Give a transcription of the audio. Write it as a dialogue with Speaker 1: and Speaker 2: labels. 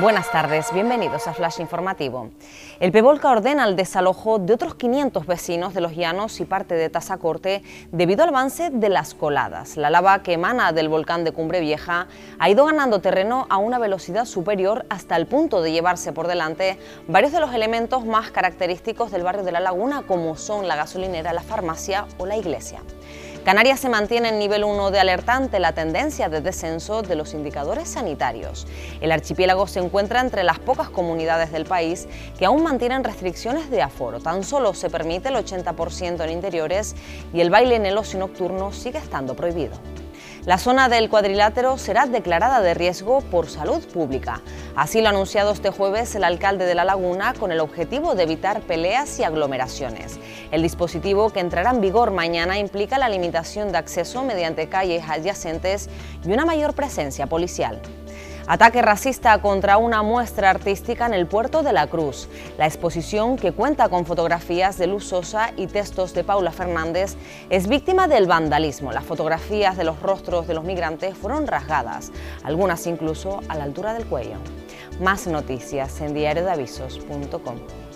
Speaker 1: Buenas tardes, bienvenidos a Flash Informativo. El Pevolca ordena el desalojo de otros 500 vecinos de Los Llanos y parte de Tazacorte debido al avance de las coladas. La lava que emana del volcán de Cumbre Vieja ha ido ganando terreno a una velocidad superior hasta el punto de llevarse por delante varios de los elementos más característicos del barrio de La Laguna como son la gasolinera, la farmacia o la iglesia. Canarias se mantiene en nivel 1 de alerta ante la tendencia de descenso de los indicadores sanitarios. El archipiélago se encuentra entre las pocas comunidades del país que aún mantienen restricciones de aforo. Tan solo se permite el 80% en interiores y el baile en el ocio nocturno sigue estando prohibido. La zona del cuadrilátero será declarada de riesgo por salud pública. Así lo ha anunciado este jueves el alcalde de La Laguna con el objetivo de evitar peleas y aglomeraciones. El dispositivo que entrará en vigor mañana implica la limitación de acceso mediante calles adyacentes y una mayor presencia policial. Ataque racista contra una muestra artística en el puerto de la Cruz. La exposición, que cuenta con fotografías de Luz Sosa y textos de Paula Fernández, es víctima del vandalismo. Las fotografías de los rostros de los migrantes fueron rasgadas, algunas incluso a la altura del cuello. Más noticias en diariodavisos.com.